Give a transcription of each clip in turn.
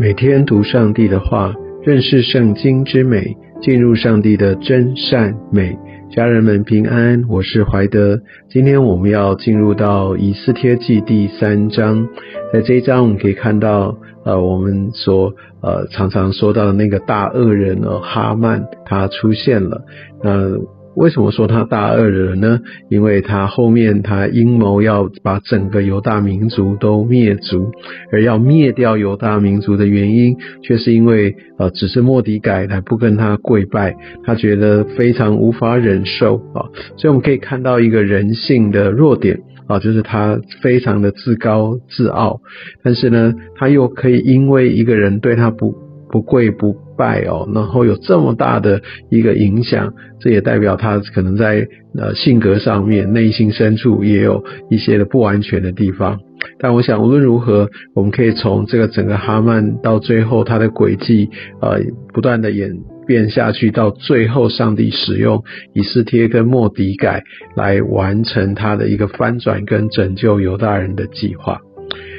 每天读上帝的话，认识圣经之美，进入上帝的真善美。家人们平安，我是怀德。今天我们要进入到以斯帖记第三章，在这一章我们可以看到，呃，我们所呃常常说到的那个大恶人哦，哈曼他出现了。那为什么说他大恶人呢？因为他后面他阴谋要把整个犹大民族都灭族，而要灭掉犹大民族的原因，却是因为呃，只是莫迪改他不跟他跪拜，他觉得非常无法忍受啊。所以我们可以看到一个人性的弱点啊，就是他非常的自高自傲，但是呢，他又可以因为一个人对他不。不跪不拜哦，然后有这么大的一个影响，这也代表他可能在呃性格上面、内心深处也有一些的不完全的地方。但我想无论如何，我们可以从这个整个哈曼到最后他的轨迹呃不断的演变下去，到最后上帝使用以斯帖跟莫迪改来完成他的一个翻转跟拯救犹大人的计划。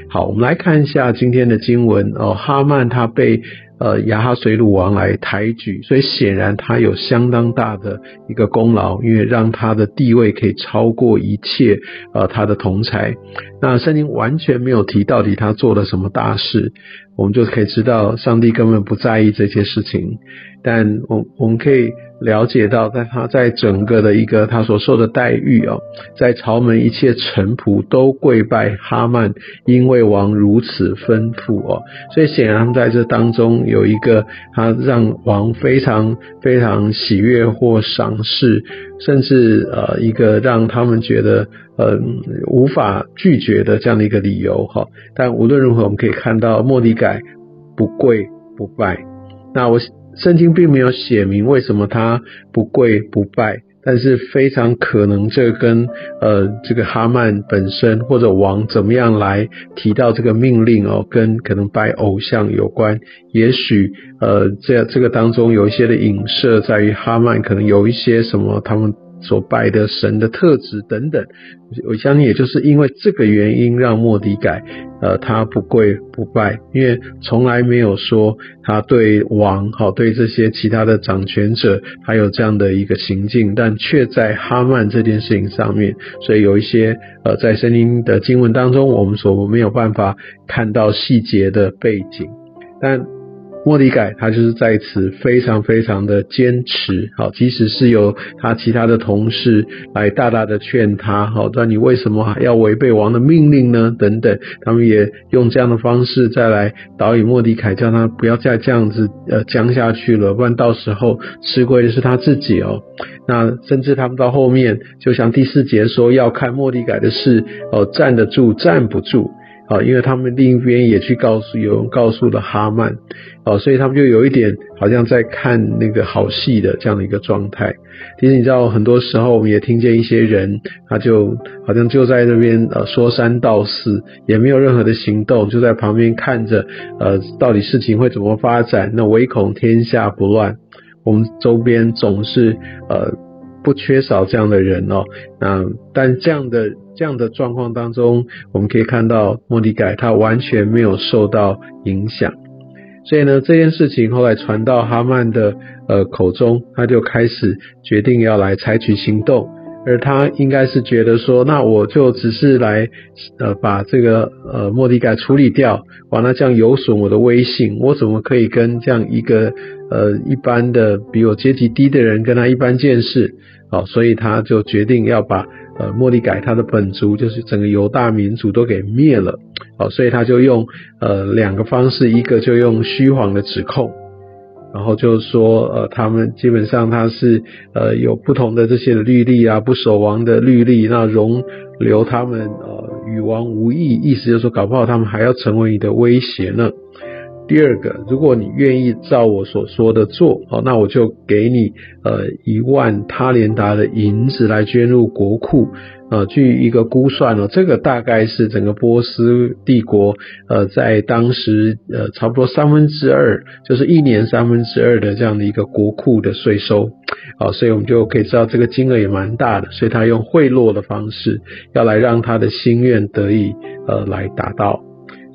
好，我们来看一下今天的经文哦，哈曼他被。呃，亚哈水鲁王来抬举，所以显然他有相当大的一个功劳，因为让他的地位可以超过一切呃他的同才。那圣经完全没有提到底他做了什么大事，我们就可以知道上帝根本不在意这些事情。但我我们可以。了解到，在他在整个的一个他所受的待遇哦，在朝门一切臣仆都跪拜哈曼，因为王如此吩咐哦，所以显然在这当中有一个他让王非常非常喜悦或赏识，甚至呃一个让他们觉得呃无法拒绝的这样的一个理由哈。但无论如何，我们可以看到莫迪改不跪不拜，那我。圣经并没有写明为什么他不跪不拜，但是非常可能这跟呃这个哈曼本身或者王怎么样来提到这个命令哦，跟可能拜偶像有关。也许呃这这个当中有一些的影射在于哈曼可能有一些什么他们。所拜的神的特质等等，我相信也就是因为这个原因，让莫迪改呃他不跪不拜，因为从来没有说他对王好对这些其他的掌权者还有这样的一个行径，但却在哈曼这件事情上面，所以有一些呃在圣经的经文当中，我们所没有办法看到细节的背景，但。莫迪改他就是在此非常非常的坚持，好，即使是有他其他的同事来大大的劝他，好，那你为什么要违背王的命令呢？等等，他们也用这样的方式再来导引莫迪凯，叫他不要再这样子呃僵下去了，不然到时候吃亏的是他自己哦。那甚至他们到后面，就像第四节说，要看莫迪改的事哦，站得住站不住。啊，因为他们另一边也去告诉有人告诉了哈曼，啊，所以他们就有一点好像在看那个好戏的这样的一个状态。其实你知道，很多时候我们也听见一些人，他就好像就在那边呃说三道四，也没有任何的行动，就在旁边看着，呃，到底事情会怎么发展？那唯恐天下不乱。我们周边总是呃。不缺少这样的人哦，那但这样的这样的状况当中，我们可以看到莫迪改他完全没有受到影响，所以呢这件事情后来传到哈曼的呃口中，他就开始决定要来采取行动，而他应该是觉得说，那我就只是来呃把这个呃莫迪改处理掉，完了这样有损我的威信，我怎么可以跟这样一个。呃，一般的比我阶级低的人跟他一般见识，好，所以他就决定要把呃莫迪改他的本族，就是整个犹大民族都给灭了，好，所以他就用呃两个方式，一个就用虚谎的指控，然后就说呃他们基本上他是呃有不同的这些律例啊，不守王的律例，那容留他们呃与王无异，意思就是说搞不好他们还要成为你的威胁呢。第二个，如果你愿意照我所说的做，好，那我就给你呃一万他连达的银子来捐入国库，呃，据一个估算呢，这个大概是整个波斯帝国呃在当时呃差不多三分之二，就是一年三分之二的这样的一个国库的税收，好，所以我们就可以知道这个金额也蛮大的，所以他用贿赂的方式要来让他的心愿得以呃来达到。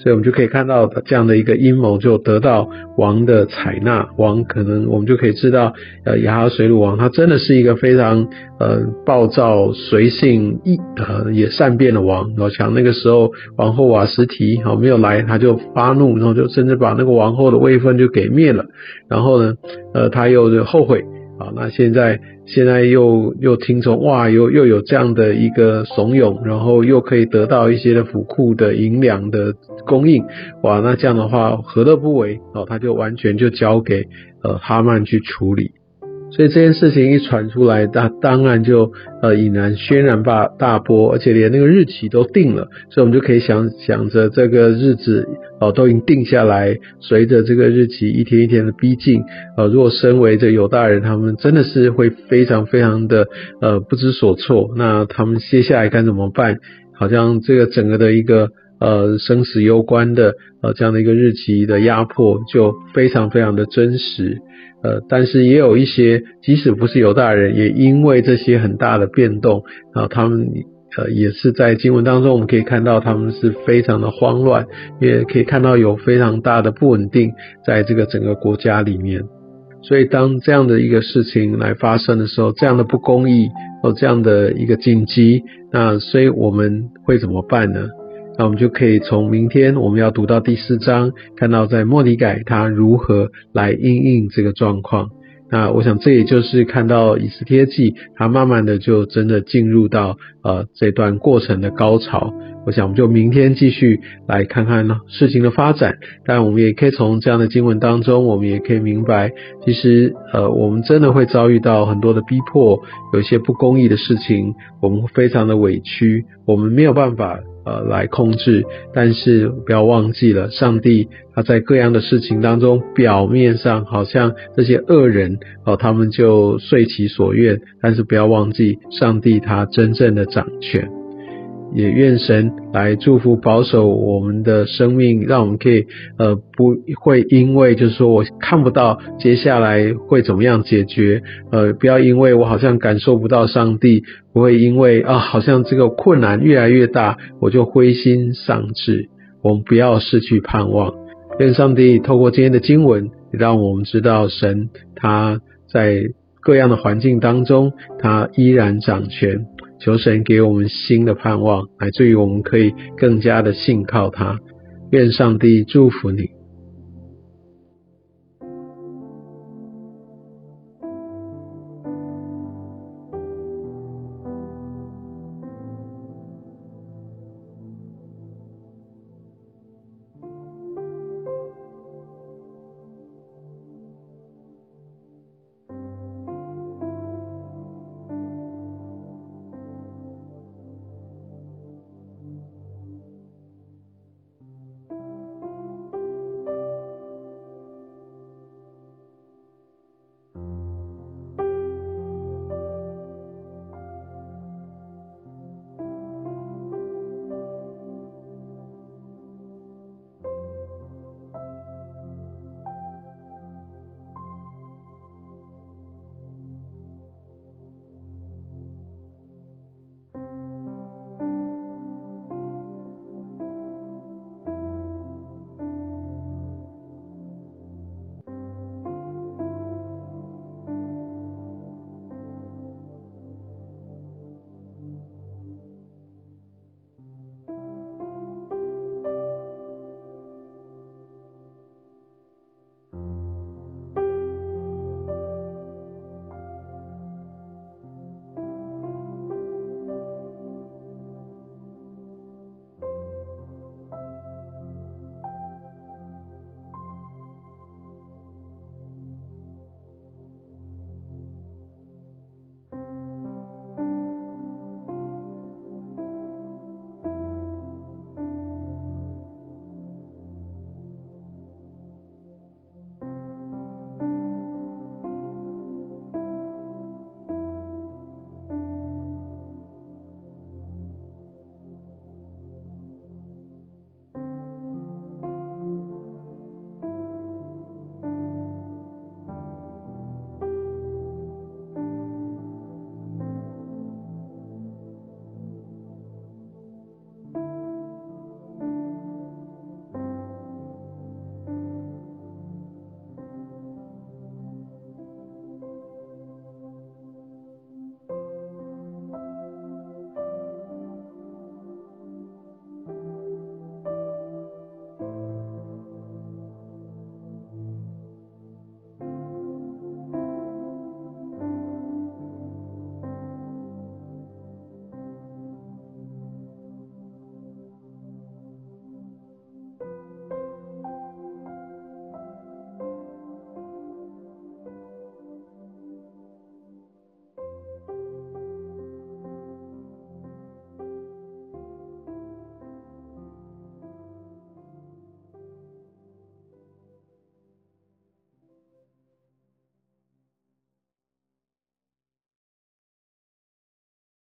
所以我们就可以看到这样的一个阴谋就得到王的采纳，王可能我们就可以知道，呃，亚哈水鲁王他真的是一个非常呃暴躁、随性、易呃也善变的王。我想那个时候王后瓦什提好没有来，他就发怒，然后就甚至把那个王后的位分就给灭了。然后呢，呃，他又后悔。啊，那现在现在又又听从哇，又又有这样的一个怂恿，然后又可以得到一些的府库的银两的供应，哇，那这样的话何乐不为？哦，他就完全就交给呃哈曼去处理。所以这件事情一传出来，那当然就呃引燃轩然大大波，而且连那个日期都定了，所以我们就可以想想着这个日子哦都已经定下来，随着这个日期一天一天的逼近，呃，如果身为这犹大人，他们真的是会非常非常的呃不知所措，那他们接下来该怎么办？好像这个整个的一个呃生死攸关的呃这样的一个日期的压迫，就非常非常的真实。呃，但是也有一些，即使不是犹大人，也因为这些很大的变动啊，他们呃也是在经文当中，我们可以看到他们是非常的慌乱，也可以看到有非常大的不稳定在这个整个国家里面。所以当这样的一个事情来发生的时候，这样的不公义和这样的一个紧急，那所以我们会怎么办呢？那我们就可以从明天我们要读到第四章，看到在莫尼改他如何来应应这个状况。那我想这也就是看到以斯帖记，他慢慢的就真的进入到呃这段过程的高潮。我想我们就明天继续来看看事情的发展。但我们也可以从这样的经文当中，我们也可以明白，其实呃我们真的会遭遇到很多的逼迫，有一些不公义的事情，我们非常的委屈，我们没有办法。呃，来控制，但是不要忘记了，上帝他在各样的事情当中，表面上好像这些恶人哦，他们就遂其所愿，但是不要忘记，上帝他真正的掌权。也愿神来祝福保守我们的生命，让我们可以呃不会因为就是说我看不到接下来会怎么样解决，呃不要因为我好像感受不到上帝，不会因为啊好像这个困难越来越大我就灰心丧志，我们不要失去盼望。愿上帝透过今天的经文也，让我们知道神他在各样的环境当中，他依然掌权。求神给我们新的盼望，来自于我们可以更加的信靠他。愿上帝祝福你。